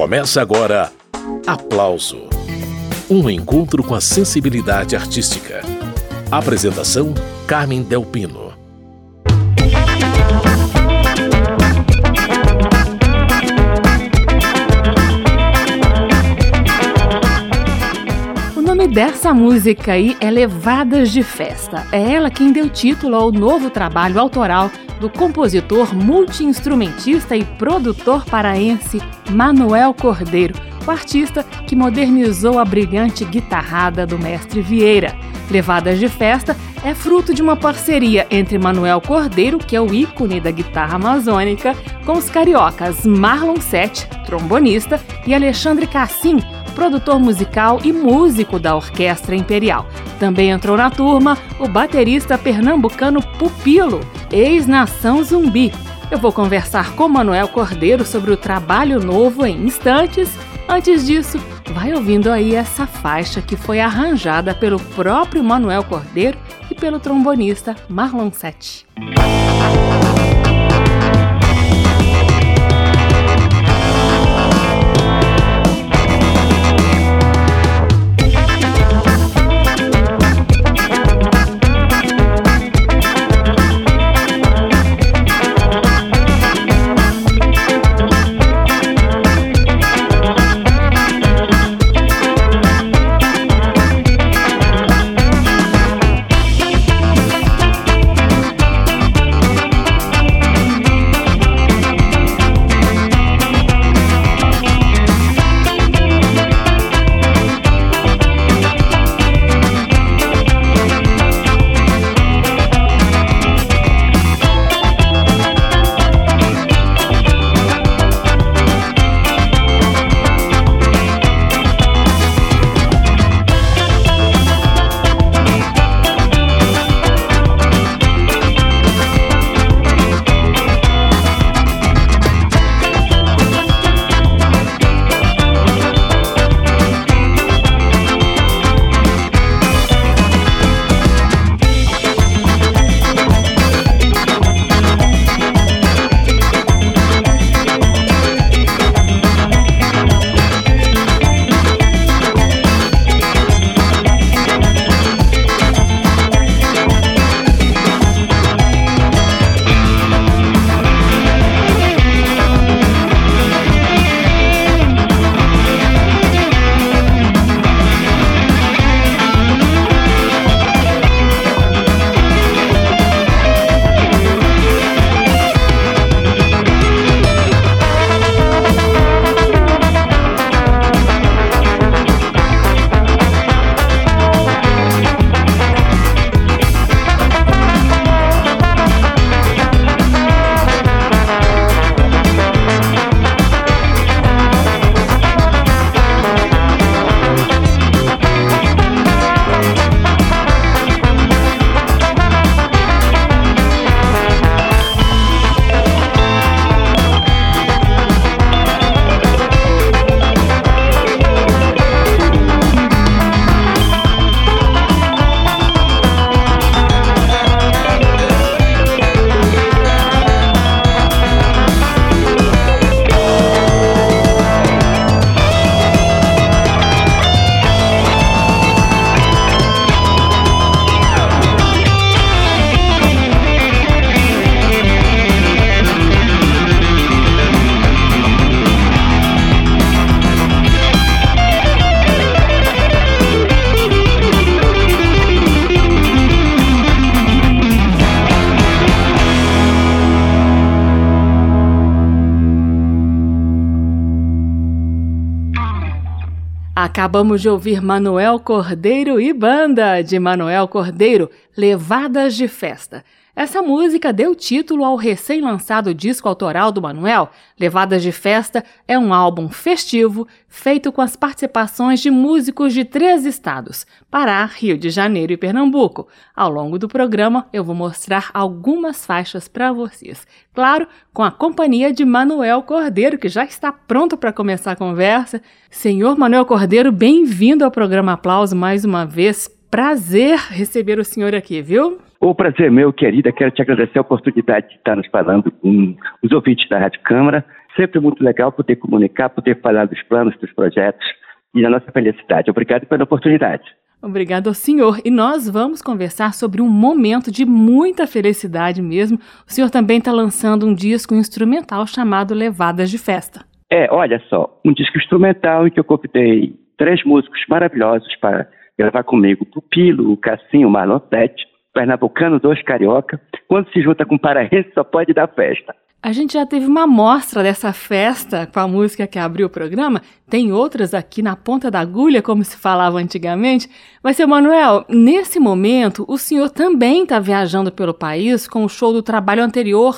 Começa agora Aplauso um encontro com a sensibilidade artística. Apresentação: Carmen Delpino. O nome dessa música aí é Levadas de Festa. É ela quem deu título ao novo trabalho autoral do compositor, multiinstrumentista e produtor paraense Manuel Cordeiro o artista que modernizou a brilhante guitarrada do mestre Vieira. Levadas de Festa é fruto de uma parceria entre Manuel Cordeiro, que é o ícone da guitarra amazônica, com os cariocas Marlon Sete, trombonista, e Alexandre Cassim, produtor musical e músico da Orquestra Imperial. Também entrou na turma o baterista pernambucano Pupilo, ex-nação zumbi. Eu vou conversar com Manuel Cordeiro sobre o trabalho novo em instantes Antes disso, vai ouvindo aí essa faixa que foi arranjada pelo próprio Manuel Cordeiro e pelo trombonista Marlon Sete. Acabamos de ouvir Manuel Cordeiro e Banda, de Manuel Cordeiro, Levadas de Festa. Essa música deu título ao recém-lançado disco autoral do Manuel. Levadas de Festa é um álbum festivo feito com as participações de músicos de três estados: Pará, Rio de Janeiro e Pernambuco. Ao longo do programa, eu vou mostrar algumas faixas para vocês. Claro, com a companhia de Manuel Cordeiro, que já está pronto para começar a conversa. Senhor Manuel Cordeiro, bem-vindo ao programa Aplauso mais uma vez. Prazer receber o senhor aqui, viu? O prazer é meu, querida. Quero te agradecer a oportunidade de estar nos falando com os ouvintes da Rádio Câmara Sempre muito legal poder comunicar, poder falar dos planos, dos projetos e da nossa felicidade. Obrigado pela oportunidade. Obrigado ao senhor. E nós vamos conversar sobre um momento de muita felicidade mesmo. O senhor também está lançando um disco instrumental chamado Levadas de Festa. É, olha só, um disco instrumental em que eu convidei três músicos maravilhosos para gravar comigo. Pupilo, o Cassinho, o Marlon Sete, pernambucano, dois carioca. Quando se junta com paraense, só pode dar festa. A gente já teve uma amostra dessa festa com a música que abriu o programa. Tem outras aqui na ponta da agulha, como se falava antigamente. Mas, seu Manuel, nesse momento, o senhor também está viajando pelo país com o show do trabalho anterior,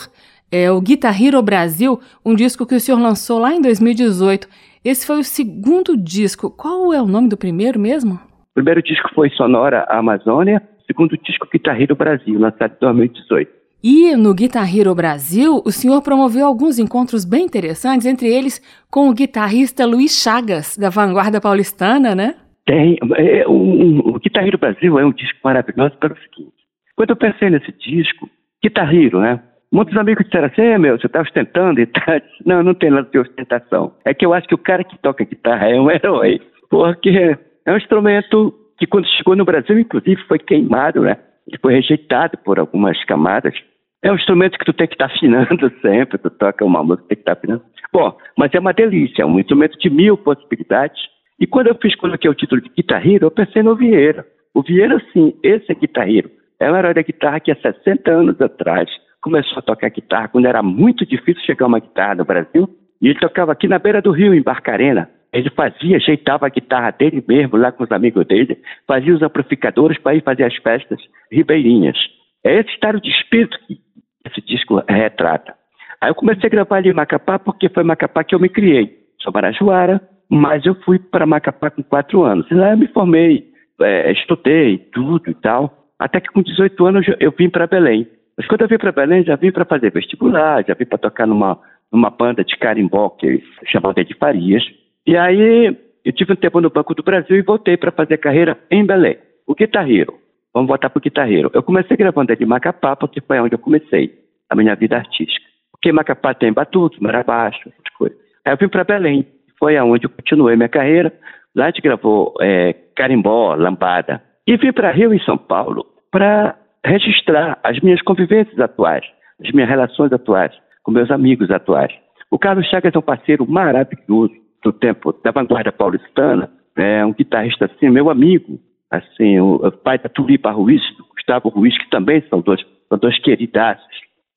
é, o Guitar Hero Brasil, um disco que o senhor lançou lá em 2018. Esse foi o segundo disco. Qual é o nome do primeiro mesmo? O primeiro disco foi Sonora Amazônia, segundo disco Guitar Hero Brasil, lançado em 2018. E no Guitar Hero Brasil, o senhor promoveu alguns encontros bem interessantes, entre eles com o guitarrista Luiz Chagas, da Vanguarda Paulistana, né? Tem. É, um, o Guitar Hero Brasil é um disco maravilhoso pelo seguinte. Quando eu pensei nesse disco, Guitar Hero, né? Muitos amigos disseram assim, é, meu, você está ostentando e tal. Não, não tem nada de ostentação. É que eu acho que o cara que toca guitarra é um herói. Porque é um instrumento que quando chegou no Brasil, inclusive, foi queimado, né? Ele foi rejeitado por algumas camadas. É um instrumento que tu tem que estar tá afinando sempre, tu toca uma música, tem que estar tá afinando. Bom, mas é uma delícia, é um instrumento de mil possibilidades. E quando eu fiz, coloquei o título de guitarreiro, eu pensei no Vieira. O Vieira, sim, esse é guitarreiro. É um herói da guitarra que há 60 anos atrás começou a tocar guitarra quando era muito difícil chegar uma guitarra no Brasil. E ele tocava aqui na beira do rio, em Barcarena. Ele fazia, ajeitava a guitarra dele mesmo, lá com os amigos dele, fazia os amplificadores para ir fazer as festas ribeirinhas. É esse estado de espírito que esse disco retrata. Aí eu comecei a gravar ali em Macapá, porque foi Macapá que eu me criei. Sou marajoara, mas eu fui para Macapá com quatro anos. E lá eu me formei, é, estudei tudo e tal. Até que com 18 anos eu, eu vim para Belém. Mas quando eu vim para Belém, já vim para fazer vestibular, já vim para tocar numa, numa banda de carimbó, que chamava de Farias. E aí eu tive um tempo no Banco do Brasil e voltei para fazer carreira em Belém. O guitarreiro. Vamos voltar para o guitarreiro. Eu comecei gravando de Macapá, porque foi onde eu comecei a minha vida artística. Porque Macapá tem batuto, marabaixo, essas coisas. Aí eu vim para Belém, foi aonde eu continuei minha carreira. Lá a gente gravou é, carimbó, lambada. E vim para Rio e São Paulo para registrar as minhas convivências atuais, as minhas relações atuais, com meus amigos atuais. O Carlos Chagas é um parceiro maravilhoso do tempo da vanguarda paulistana, é um guitarrista assim, meu amigo, assim, o, pai da Tulipa Ruiz, do Gustavo Ruiz, que também são dois, são dois queridaços.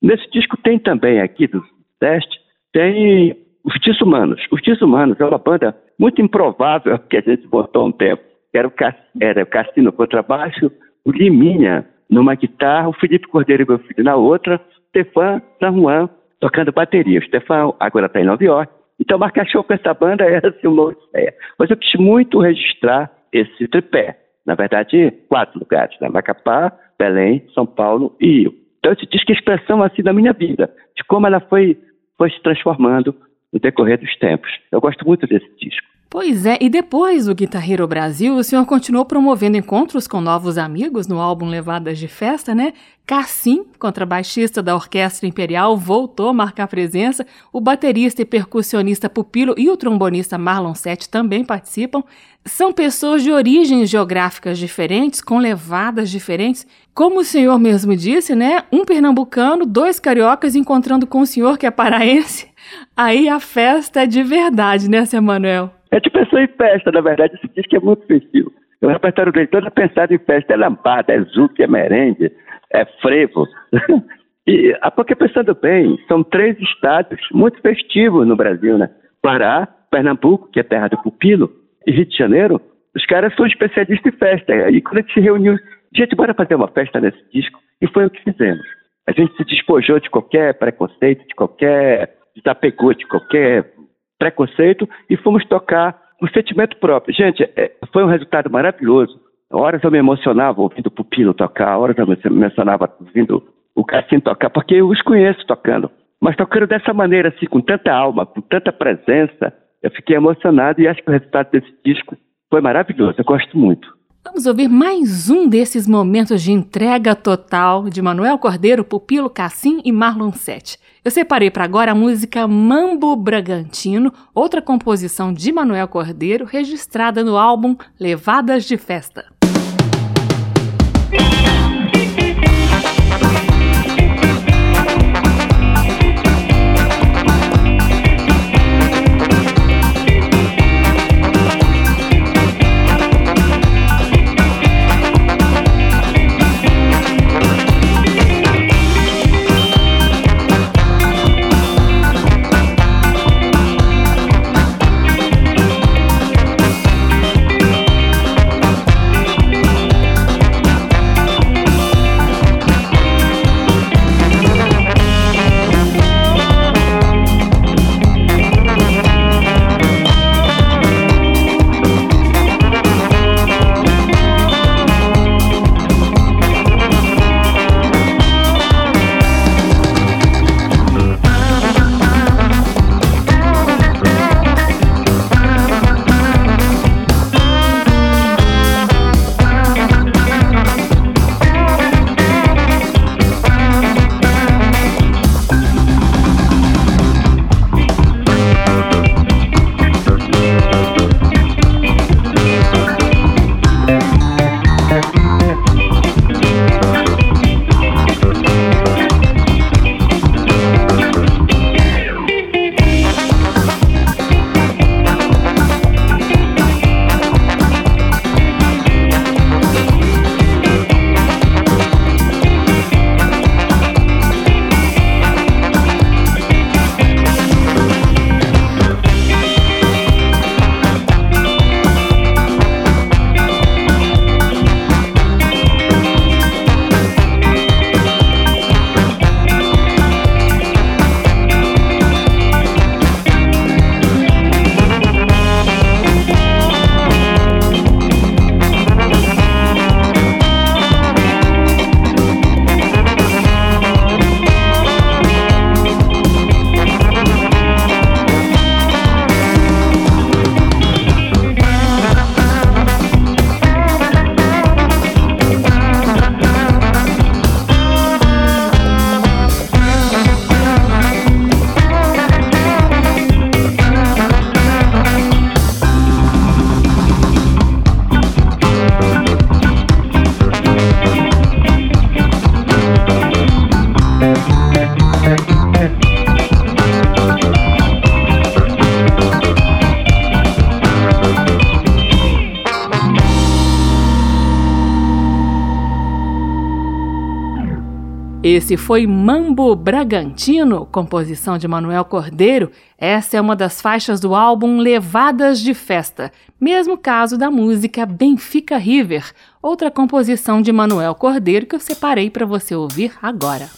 Nesse disco tem também aqui do teste, tem os Humanos. Os Humanos é uma banda muito improvável que a gente botou um tempo. Era o, era o Cassino contrabaixo, o Liminha numa guitarra, o Felipe Cordeiro meu filho na outra, Stefan San Juan tocando bateria. O Stefan agora está em Nova York. Então marcar show com essa banda era assim, uma ideia. Mas eu quis muito registrar esse tripé na verdade, quatro lugares, né? Macapá, Belém, São Paulo e Rio. Então, isso diz que a expressão assim da minha vida, de como ela foi, foi se transformando no decorrer dos tempos. Eu gosto muito desse disco. Pois é, e depois do Guitar Hero Brasil, o senhor continuou promovendo encontros com novos amigos no álbum Levadas de Festa, né? Cassim, contrabaixista da Orquestra Imperial, voltou a marcar presença. O baterista e percussionista Pupilo e o trombonista Marlon Sete também participam. São pessoas de origens geográficas diferentes, com levadas diferentes. Como o senhor mesmo disse, né? Um pernambucano, dois cariocas encontrando com o senhor que é paraense. Aí a festa é de verdade, né, seu Manuel? É de pessoa em festa, na verdade, se diz que é muito festivo. O repertório dele todo é pensado em festa, é lambada, é zuki, é merengue, é frevo. e, a porque pensando bem, são três estados muito festivos no Brasil, né? Pará, Pernambuco, que é terra do pupilo, e Rio de Janeiro, os caras são especialistas em festa. E quando gente se reuniu, gente, bora fazer uma festa nesse disco, e foi o que fizemos. A gente se despojou de qualquer preconceito, de qualquer desapegou de qualquer preconceito e fomos tocar o sentimento próprio. Gente, é, foi um resultado maravilhoso. Horas eu me emocionava ouvindo o Pupilo tocar, horas eu me emocionava ouvindo o Cassim tocar, porque eu os conheço tocando. Mas tocando dessa maneira, assim, com tanta alma, com tanta presença, eu fiquei emocionado e acho que o resultado desse disco foi maravilhoso. Eu gosto muito. Vamos ouvir mais um desses momentos de entrega total de Manuel Cordeiro, Pupilo Cassim e Marlon Sete. Eu separei para agora a música Mambo Bragantino, outra composição de Manuel Cordeiro, registrada no álbum Levadas de Festa. Esse foi Mambo Bragantino, composição de Manuel Cordeiro. Essa é uma das faixas do álbum Levadas de Festa, mesmo caso da música Benfica River, outra composição de Manuel Cordeiro que eu separei para você ouvir agora.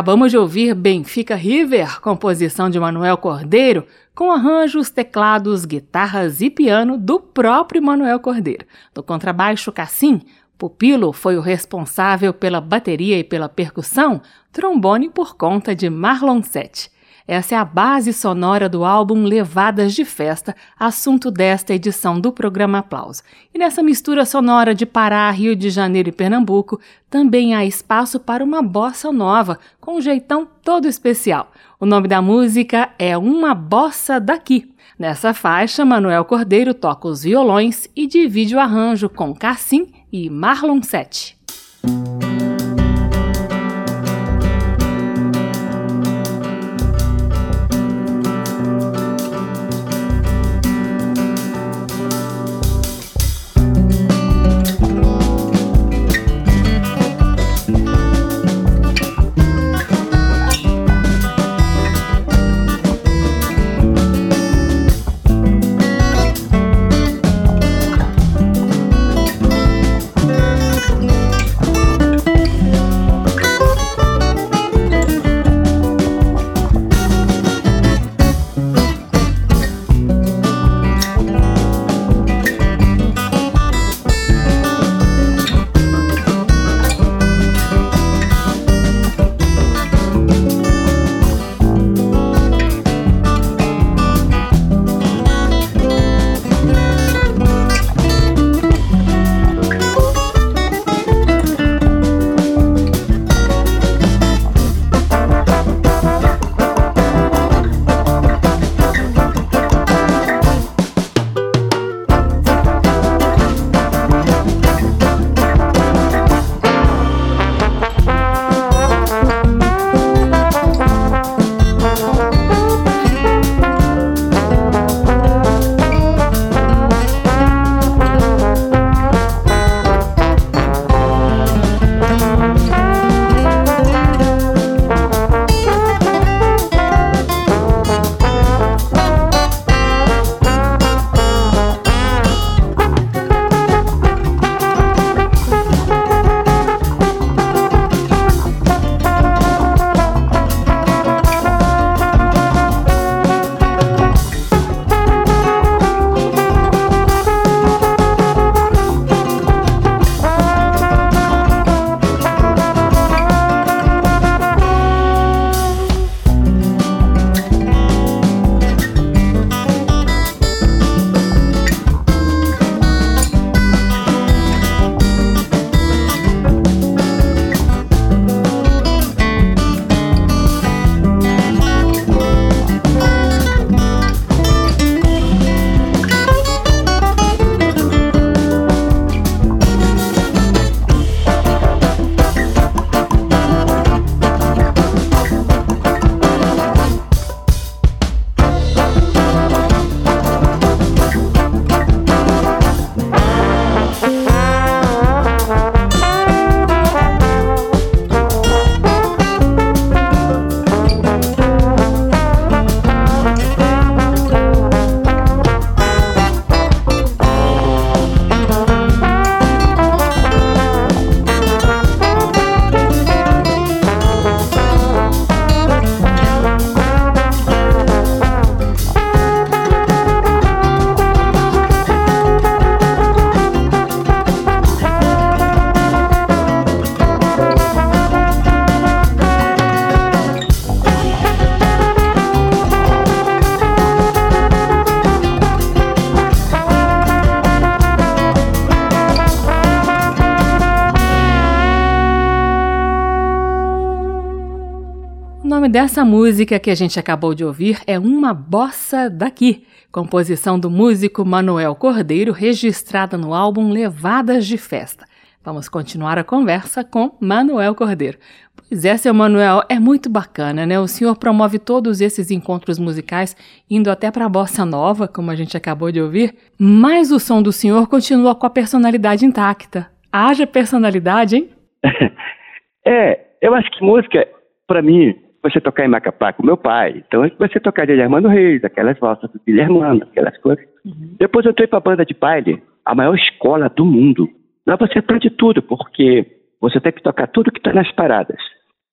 Acabamos de ouvir Benfica River, composição de Manuel Cordeiro, com arranjos, teclados, guitarras e piano do próprio Manuel Cordeiro. No contrabaixo Cassim, Pupilo foi o responsável pela bateria e pela percussão, trombone por conta de Marlon Sete. Essa é a base sonora do álbum Levadas de Festa, assunto desta edição do programa Aplauso. E nessa mistura sonora de Pará, Rio de Janeiro e Pernambuco, também há espaço para uma bossa nova, com um jeitão todo especial. O nome da música é Uma Bossa Daqui. Nessa faixa, Manuel Cordeiro toca os violões e divide o arranjo com Cassim e Marlon Sete. Dessa música que a gente acabou de ouvir é Uma Bossa Daqui, composição do músico Manuel Cordeiro, registrada no álbum Levadas de Festa. Vamos continuar a conversa com Manuel Cordeiro. Pois é, seu Manuel, é muito bacana, né? O senhor promove todos esses encontros musicais, indo até para a bossa nova, como a gente acabou de ouvir, mas o som do senhor continua com a personalidade intacta. Haja personalidade, hein? é, eu acho que música, para mim, você tocar em Macapá com meu pai. Então você tocaria de Armando Reis, aquelas valsas do Guilhermano, aquelas coisas. Uhum. Depois eu entrei para a banda de baile, a maior escola do mundo. Lá você aprende tudo, porque você tem que tocar tudo que está nas paradas.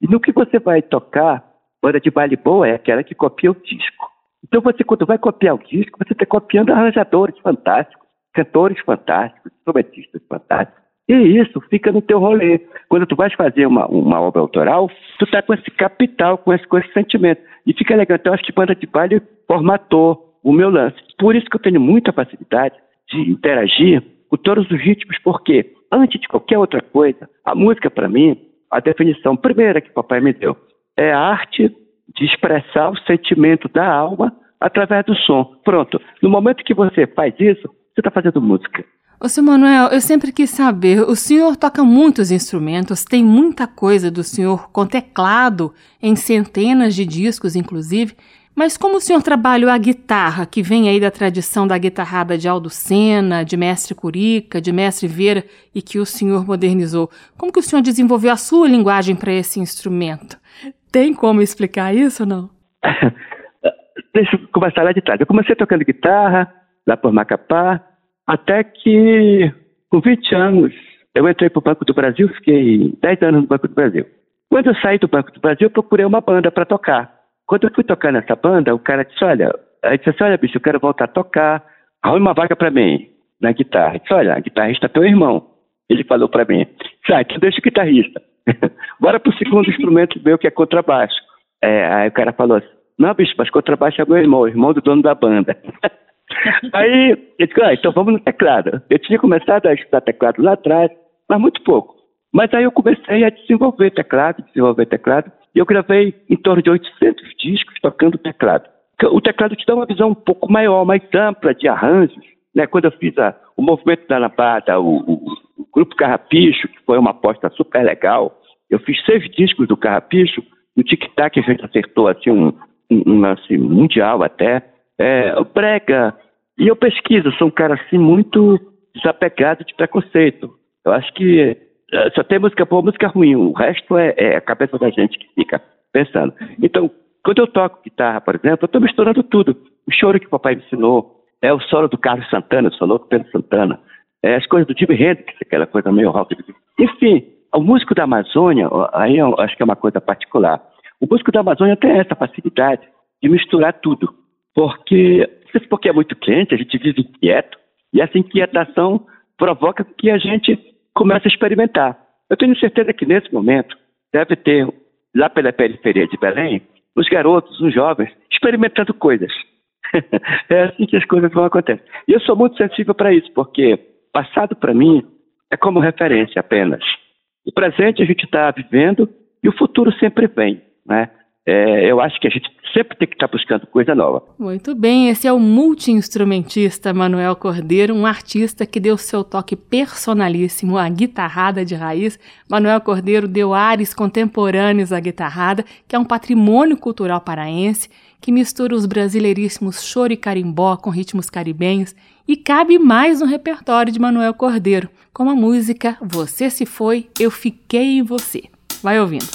E no que você vai tocar, banda de baile boa é aquela que copia o disco. Então você, quando vai copiar o disco, você está copiando arranjadores fantásticos, cantores fantásticos, instrumentistas fantásticos. E isso fica no teu rolê. Quando tu vais fazer uma, uma obra autoral, tu tá com esse capital, com esse, com esse sentimento. E fica legal. Então, acho que banda de baile formatou o meu lance. Por isso que eu tenho muita facilidade de interagir com todos os ritmos, porque antes de qualquer outra coisa, a música, para mim, a definição primeira que papai me deu, é a arte de expressar o sentimento da alma através do som. Pronto. No momento que você faz isso, você está fazendo música. Ô, seu Manuel, eu sempre quis saber, o senhor toca muitos instrumentos, tem muita coisa do senhor com teclado, em centenas de discos, inclusive, mas como o senhor trabalha a guitarra, que vem aí da tradição da guitarrada de Aldo Sena, de Mestre Curica, de Mestre Vera, e que o senhor modernizou, como que o senhor desenvolveu a sua linguagem para esse instrumento? Tem como explicar isso ou não? Deixa eu começar lá de trás. Eu comecei tocando guitarra, lá por Macapá, até que, com 20 anos, eu entrei para o Banco do Brasil, fiquei 10 anos no Banco do Brasil. Quando eu saí do Banco do Brasil, eu procurei uma banda para tocar. Quando eu fui tocar nessa banda, o cara disse: Olha, aí disse assim, olha, bicho, eu quero voltar a tocar, arrume uma vaga para mim na guitarra. Eu disse: Olha, a guitarrista é teu irmão. Ele falou para mim: Sai, tu deixa o guitarrista. Bora pro segundo instrumento meu, que é contrabaixo. É, aí o cara falou assim: Não, bicho, mas contrabaixo é meu irmão, o irmão do dono da banda. Aí eu disse, ah, então vamos no teclado. Eu tinha começado a estudar teclado lá atrás, mas muito pouco. Mas aí eu comecei a desenvolver teclado, desenvolver teclado, e eu gravei em torno de 800 discos tocando teclado. O teclado te dá uma visão um pouco maior, mais ampla de arranjos. Né? Quando eu fiz a, o movimento da lambada, o, o, o, Grupo Carrapicho, que foi uma aposta super legal, eu fiz seis discos do Carrapicho, no tic-tac a gente acertou assim, um, um, um lance mundial até é, brega. E eu pesquiso, sou um cara assim muito desapegado de preconceito. Eu acho que é, só tem música boa, música ruim. O resto é, é, a cabeça da gente que fica pensando. Então, quando eu toco guitarra, por exemplo, eu estou misturando tudo. O choro que o papai me ensinou, é o solo do Carlos Santana, o solo do Pedro Santana, é as coisas do Jimi Hendrix, aquela coisa meio rock. Enfim, o músico da Amazônia, aí eu acho que é uma coisa particular. O músico da Amazônia tem essa facilidade de misturar tudo porque, porque é muito quente, a gente vive inquieto, e essa inquietação provoca que a gente comece a experimentar. Eu tenho certeza que nesse momento deve ter, lá pela periferia de Belém, os garotos, os jovens, experimentando coisas. é assim que as coisas vão acontecer. E eu sou muito sensível para isso, porque passado para mim é como referência apenas. O presente a gente está vivendo e o futuro sempre vem. Né? é, eu acho que a gente sempre tem que estar buscando coisa nova. Muito bem, esse é o multi-instrumentista Manuel Cordeiro, um artista que deu seu toque personalíssimo à guitarrada de raiz. Manuel Cordeiro deu ares contemporâneos à guitarrada, que é um patrimônio cultural paraense, que mistura os brasileiríssimos choro e carimbó com ritmos caribenhos e cabe mais no repertório de Manuel Cordeiro, como a música Você se foi, eu fiquei em você. Vai ouvindo.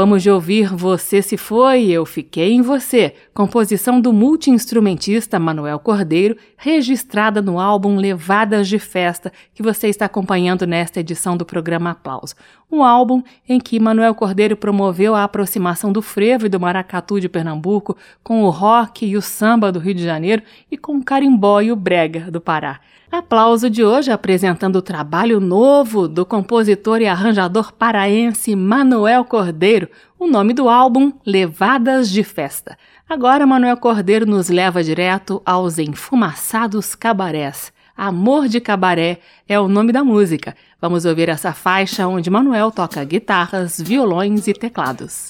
Acabamos de ouvir Você Se Foi, Eu Fiquei em Você, composição do multiinstrumentista Manuel Cordeiro, registrada no álbum Levadas de Festa, que você está acompanhando nesta edição do programa Aplauso. Um álbum em que Manuel Cordeiro promoveu a aproximação do frevo e do maracatu de Pernambuco com o rock e o samba do Rio de Janeiro e com o carimbó e o brega do Pará. Aplauso de hoje apresentando o trabalho novo do compositor e arranjador paraense Manuel Cordeiro, o nome do álbum Levadas de Festa. Agora Manuel Cordeiro nos leva direto aos enfumaçados cabarés. Amor de Cabaré é o nome da música. Vamos ouvir essa faixa onde Manuel toca guitarras, violões e teclados.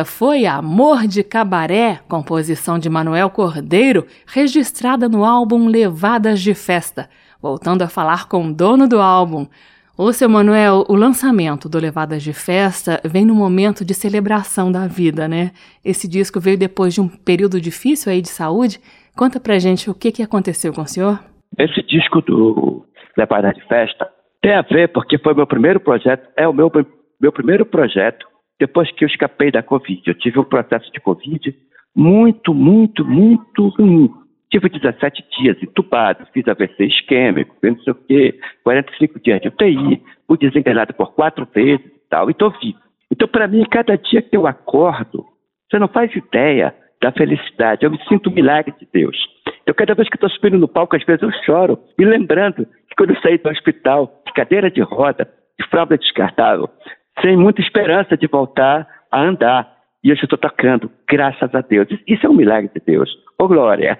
Essa foi Amor de Cabaré, composição de Manuel Cordeiro, registrada no álbum Levadas de Festa. Voltando a falar com o dono do álbum. Ô, seu Manuel, o lançamento do Levadas de Festa vem num momento de celebração da vida, né? Esse disco veio depois de um período difícil aí de saúde. Conta pra gente o que, que aconteceu com o senhor. Esse disco do Levadas de Festa tem a ver porque foi meu primeiro projeto, é o meu, meu primeiro projeto depois que eu escapei da Covid. Eu tive um processo de Covid muito, muito, muito ruim. Tive 17 dias entubado, fiz AVC isquêmico, não sei o quê, 45 dias de UTI, fui desenganado por quatro vezes e tal, e estou vivo. Então, para mim, cada dia que eu acordo, você não faz ideia da felicidade. Eu me sinto um milagre de Deus. Então, cada vez que estou subindo no palco, às vezes eu choro, me lembrando que quando eu saí do hospital, de cadeira de roda, de fralda descartável, sem muita esperança de voltar a andar, e hoje eu estou tocando, graças a Deus. Isso é um milagre de Deus. Ô, oh, Glória!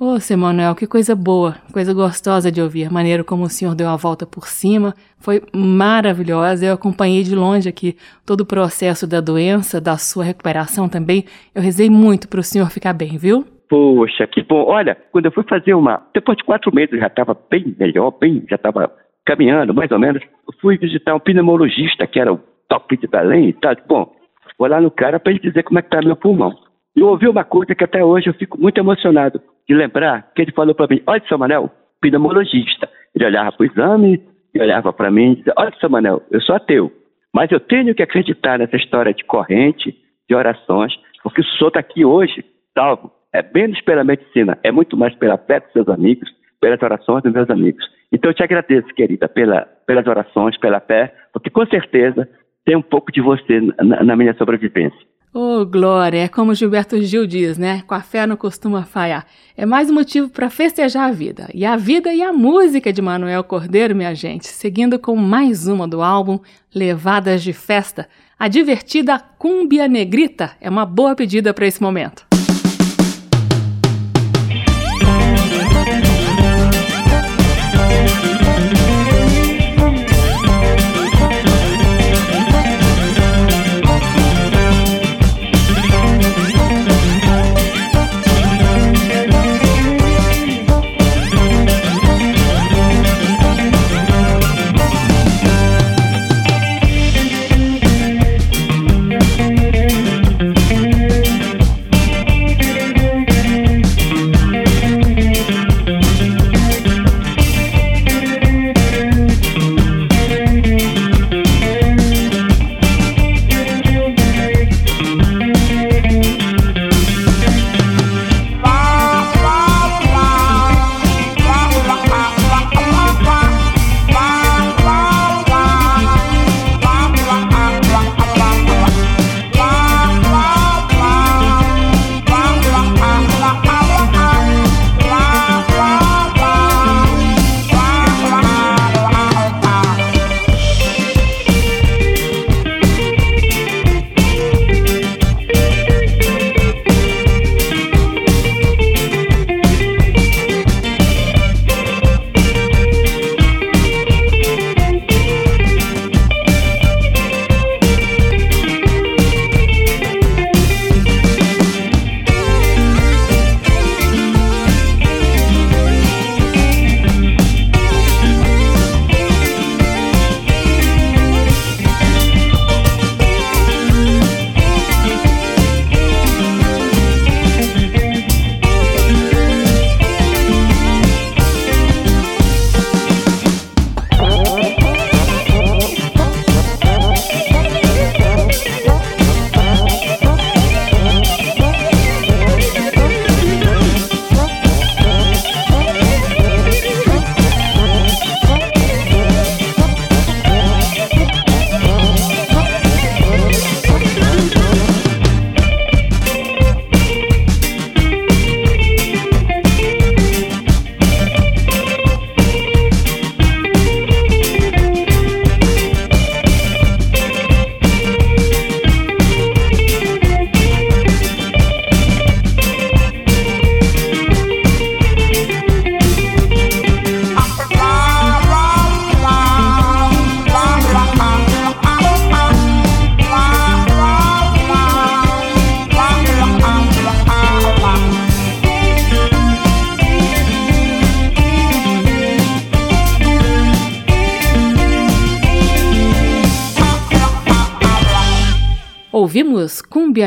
Ô, oh, Manuel, que coisa boa, coisa gostosa de ouvir. A maneira como o senhor deu a volta por cima foi maravilhosa. Eu acompanhei de longe aqui todo o processo da doença, da sua recuperação também. Eu rezei muito para o senhor ficar bem, viu? Poxa, que bom. Olha, quando eu fui fazer uma. Depois de quatro meses eu já estava bem melhor, bem, já estava caminhando, mais ou menos. Fui visitar um pneumologista, que era o top de Belém e tal. Bom, vou lá no cara para ele dizer como é que tá meu pulmão. E eu ouvi uma coisa que até hoje eu fico muito emocionado de lembrar, que ele falou para mim, olha, seu Manel, pneumologista. Ele olhava para o exame e olhava para mim e dizia, olha, seu Manel, eu sou ateu, mas eu tenho que acreditar nessa história de corrente, de orações, porque o senhor está aqui hoje, salvo, é menos pela medicina, é muito mais pela fé dos seus amigos, pelas orações dos meus amigos. Então eu te agradeço, querida, pela, pelas orações, pela fé, porque com certeza tem um pouco de você na, na minha sobrevivência. Oh, Glória, é como Gilberto Gil diz, né? Com a fé não costuma falhar. É mais um motivo para festejar a vida. E a vida e a música de Manuel Cordeiro, minha gente. Seguindo com mais uma do álbum Levadas de Festa. A divertida Cúmbia Negrita é uma boa pedida para esse momento.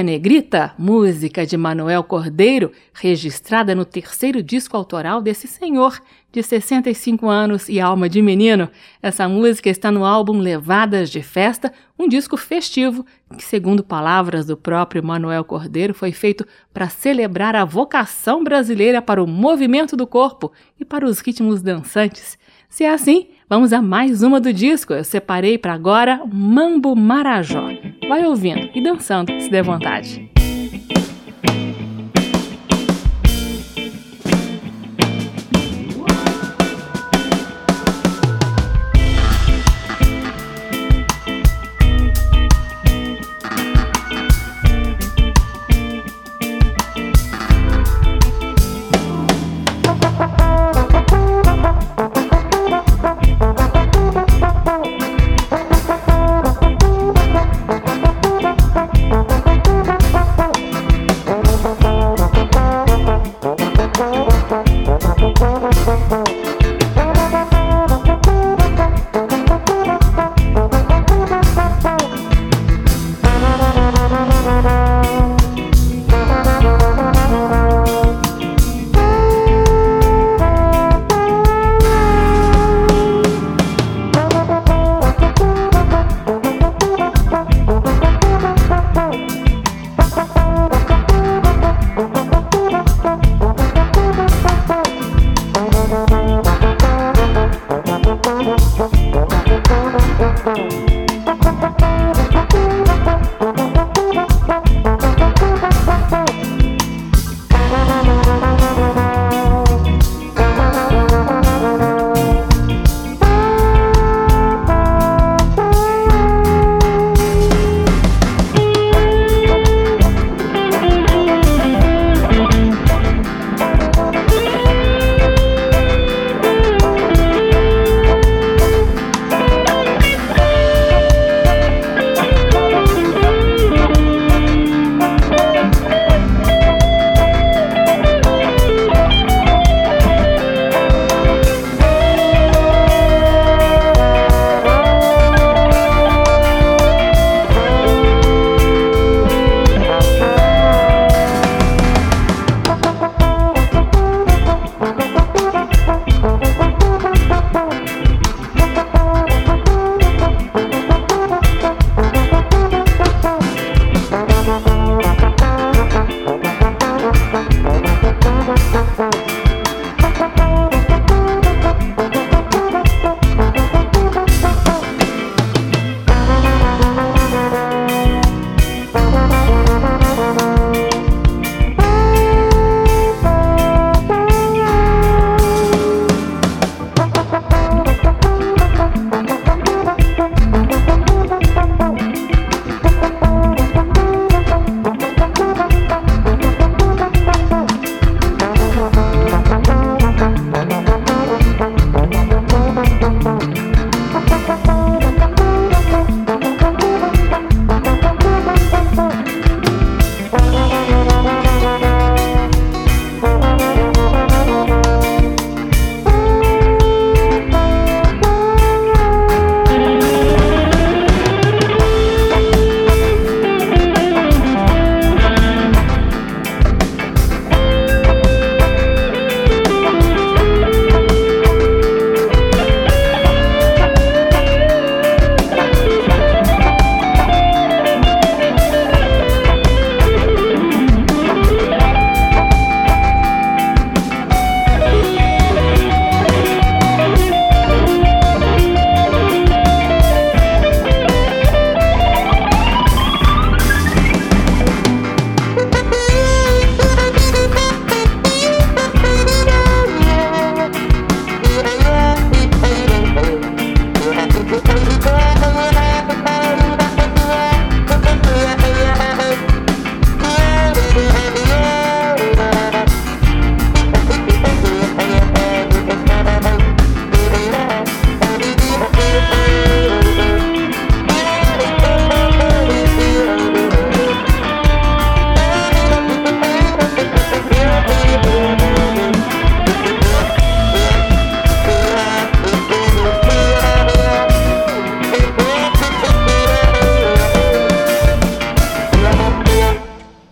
Negrita, música de Manuel Cordeiro, registrada no terceiro disco autoral desse senhor, de 65 anos e alma de menino. Essa música está no álbum Levadas de Festa, um disco festivo que, segundo palavras do próprio Manuel Cordeiro, foi feito para celebrar a vocação brasileira para o movimento do corpo e para os ritmos dançantes. Se é assim, vamos a mais uma do disco. Eu separei para agora Mambo Marajó. Vai ouvindo e dançando, se der vontade.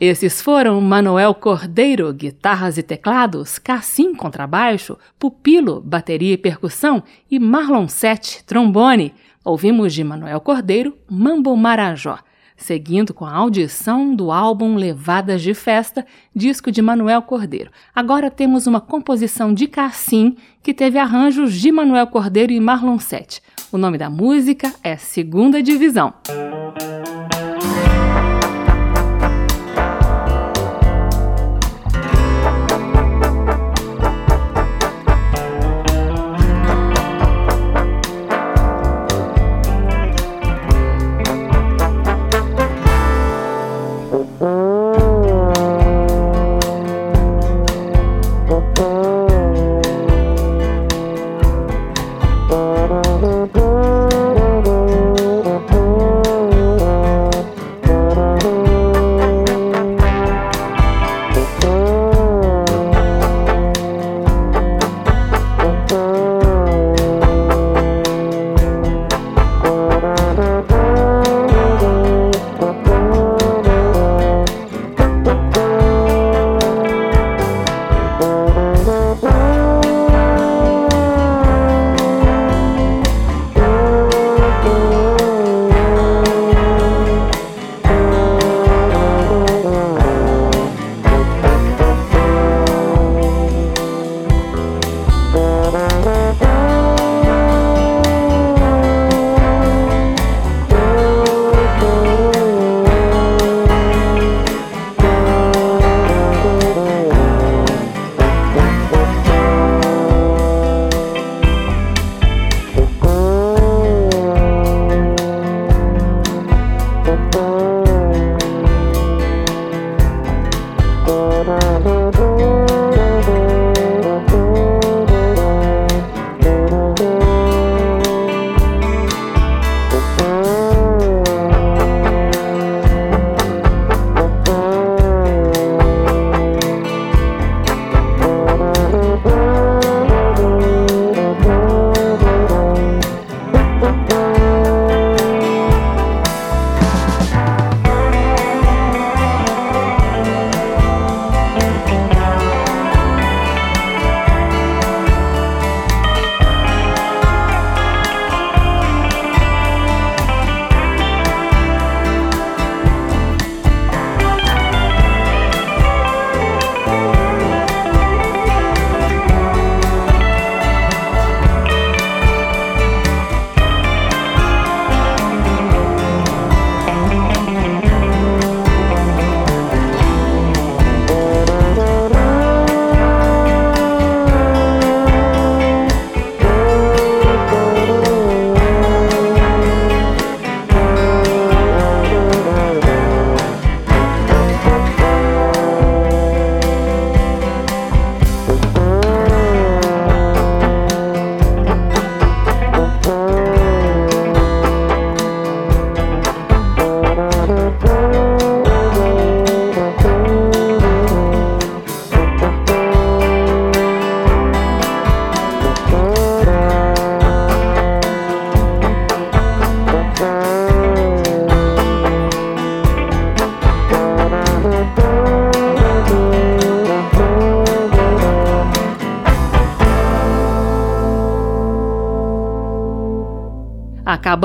Esses foram Manuel Cordeiro, guitarras e teclados, Cassim, contrabaixo, Pupilo, bateria e percussão e Marlon Sete, trombone. Ouvimos de Manuel Cordeiro, Mambo Marajó, seguindo com a audição do álbum Levadas de Festa, disco de Manuel Cordeiro. Agora temos uma composição de Cassim, que teve arranjos de Manuel Cordeiro e Marlon Sete. O nome da música é Segunda Divisão.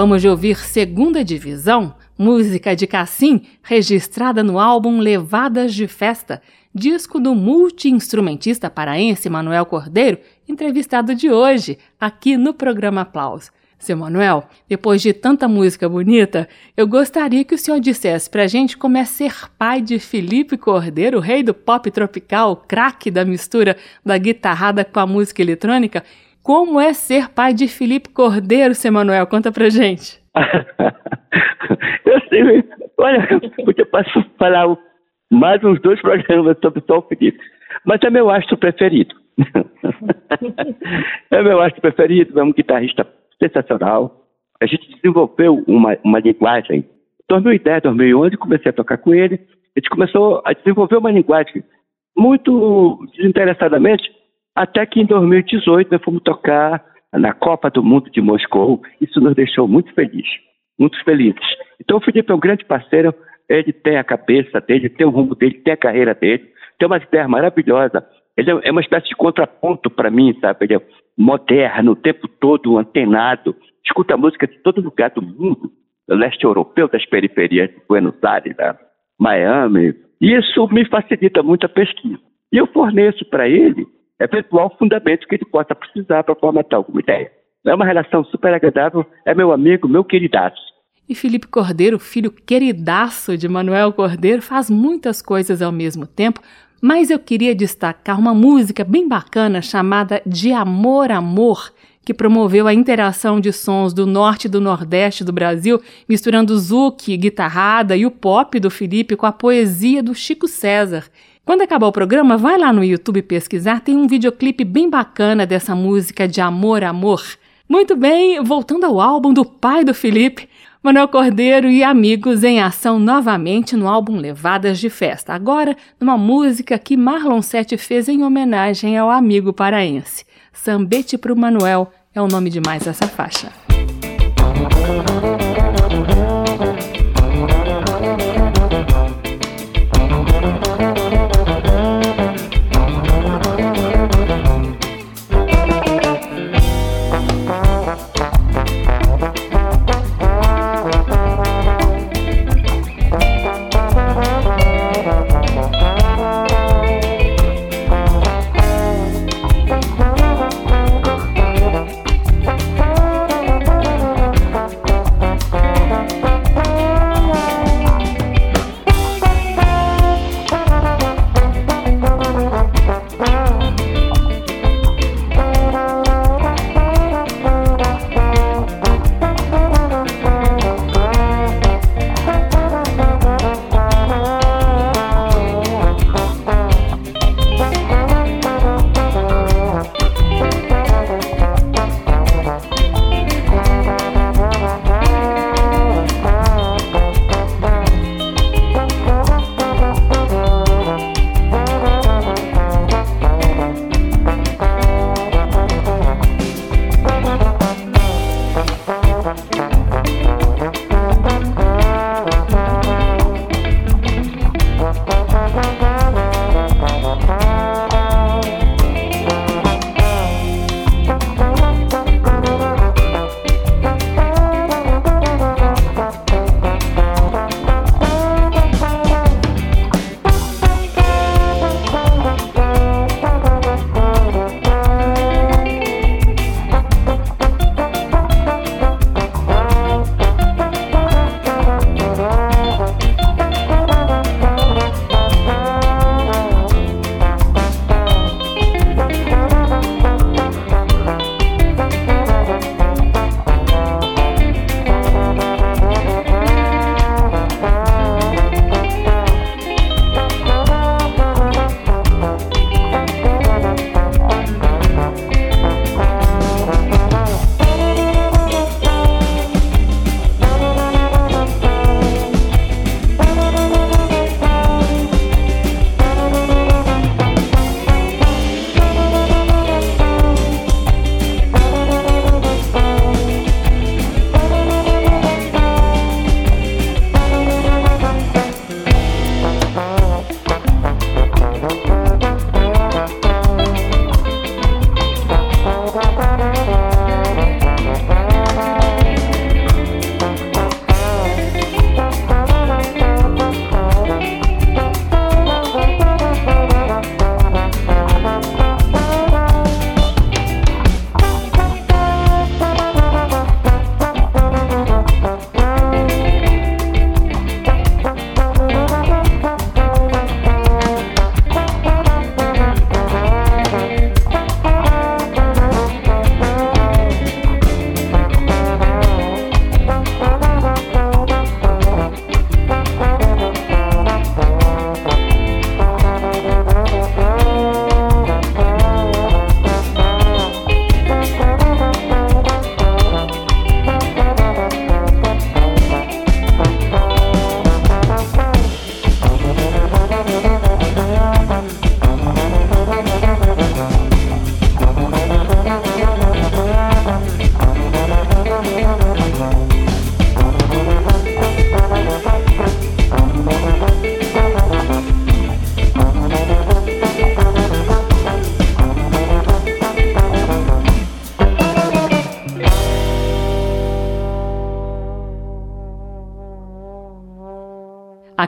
Acabamos de ouvir Segunda Divisão, música de Cassim, registrada no álbum Levadas de Festa, disco do multi-instrumentista paraense Manuel Cordeiro, entrevistado de hoje, aqui no programa Aplausos. Seu Manuel, depois de tanta música bonita, eu gostaria que o senhor dissesse pra gente como é ser pai de Felipe Cordeiro, rei do pop tropical, craque da mistura da guitarrada com a música eletrônica, como é ser pai de Felipe Cordeiro, seu Manuel? Conta pra gente. eu sei, olha, eu posso falar mais uns dois programas sobre o Felipe. Mas é meu astro preferido. é meu astro preferido, é um guitarrista sensacional. A gente desenvolveu uma, uma linguagem. Em 2010, 2011, comecei a tocar com ele. A gente começou a desenvolver uma linguagem muito desinteressadamente até que em 2018 nós fomos tocar na Copa do Mundo de Moscou. Isso nos deixou muito felizes, muito felizes. Então o Felipe é um grande parceiro, ele tem a cabeça dele, tem o rumo dele, tem a carreira dele, tem uma ideia maravilhosa. Ele é, uma espécie de contraponto para mim, sabe? Ele é moderno, o tempo todo antenado, escuta música de todo lugar do mundo, do leste europeu, das periferias de Buenos Aires, da Miami. E isso me facilita muito a pesquisa. E eu forneço para ele eventual fundamento que ele possa precisar para formatar alguma ideia. É uma relação super agradável, é meu amigo, meu queridaço. E Felipe Cordeiro, filho queridaço de Manuel Cordeiro, faz muitas coisas ao mesmo tempo, mas eu queria destacar uma música bem bacana chamada De Amor Amor, que promoveu a interação de sons do norte e do nordeste do Brasil, misturando zouk, guitarrada e o pop do Felipe com a poesia do Chico César. Quando acabar o programa, vai lá no YouTube pesquisar, tem um videoclipe bem bacana dessa música de Amor Amor. Muito bem, voltando ao álbum do pai do Felipe, Manuel Cordeiro e amigos em ação novamente no álbum Levadas de Festa. Agora, numa música que Marlon Sete fez em homenagem ao amigo paraense. Sambete pro Manuel é o nome de mais essa faixa.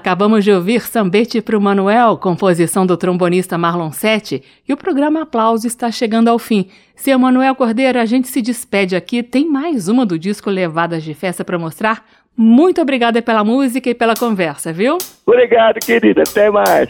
Acabamos de ouvir Sambete para o Manuel, composição do trombonista Marlon Sete, e o programa Aplauso está chegando ao fim. Seu Manuel Cordeiro, a gente se despede aqui. Tem mais uma do disco Levadas de Festa para mostrar? Muito obrigada pela música e pela conversa, viu? Obrigado, querida. Até mais.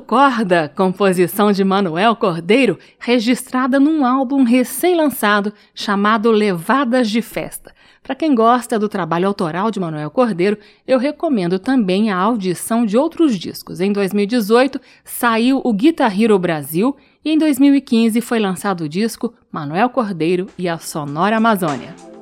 Corda, composição de Manuel Cordeiro, registrada num álbum recém-lançado chamado Levadas de Festa. Para quem gosta do trabalho autoral de Manuel Cordeiro, eu recomendo também a audição de outros discos. Em 2018 saiu o Guitar Hero Brasil e em 2015 foi lançado o disco Manuel Cordeiro e a Sonora Amazônia.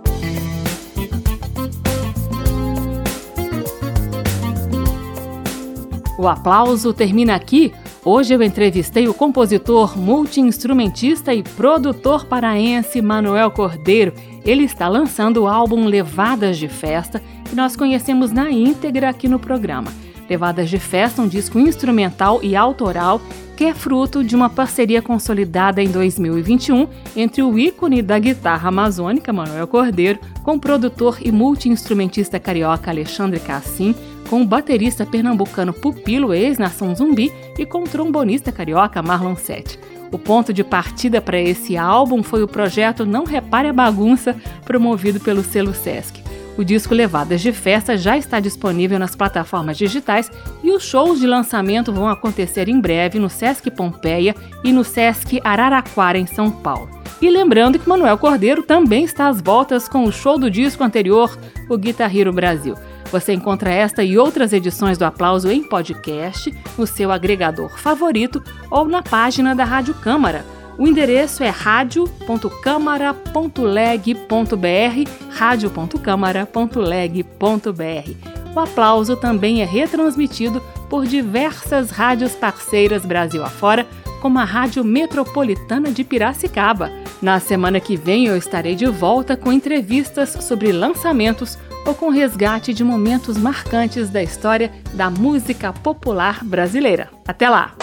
O aplauso termina aqui. Hoje eu entrevistei o compositor, multiinstrumentista e produtor paraense Manuel Cordeiro. Ele está lançando o álbum Levadas de Festa, que nós conhecemos na íntegra aqui no programa. Levadas de Festa, um disco instrumental e autoral que é fruto de uma parceria consolidada em 2021 entre o ícone da guitarra amazônica, Manuel Cordeiro, com o produtor e multiinstrumentista carioca Alexandre Cassim, com o baterista pernambucano Pupilo, ex-Nação Zumbi, e com o trombonista carioca Marlon Sete. O ponto de partida para esse álbum foi o projeto Não Repare a Bagunça, promovido pelo selo Sesc. O disco Levadas de Festa já está disponível nas plataformas digitais e os shows de lançamento vão acontecer em breve no Sesc Pompeia e no Sesc Araraquara, em São Paulo. E lembrando que Manuel Cordeiro também está às voltas com o show do disco anterior, o Guitar Hero Brasil. Você encontra esta e outras edições do Aplauso em podcast, no seu agregador favorito ou na página da Rádio Câmara. O endereço é radio.câmara.leg.br, radio.câmara.leg.br. O aplauso também é retransmitido por diversas rádios parceiras Brasil afora, como a Rádio Metropolitana de Piracicaba. Na semana que vem eu estarei de volta com entrevistas sobre lançamentos ou com resgate de momentos marcantes da história da música popular brasileira. Até lá!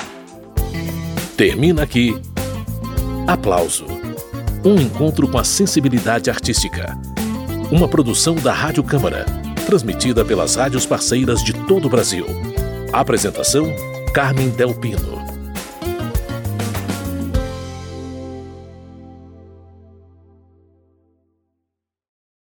Termina aqui. Aplauso. Um encontro com a sensibilidade artística. Uma produção da Rádio Câmara transmitida pelas rádios parceiras de todo o Brasil. Apresentação: Carmen Del Pino.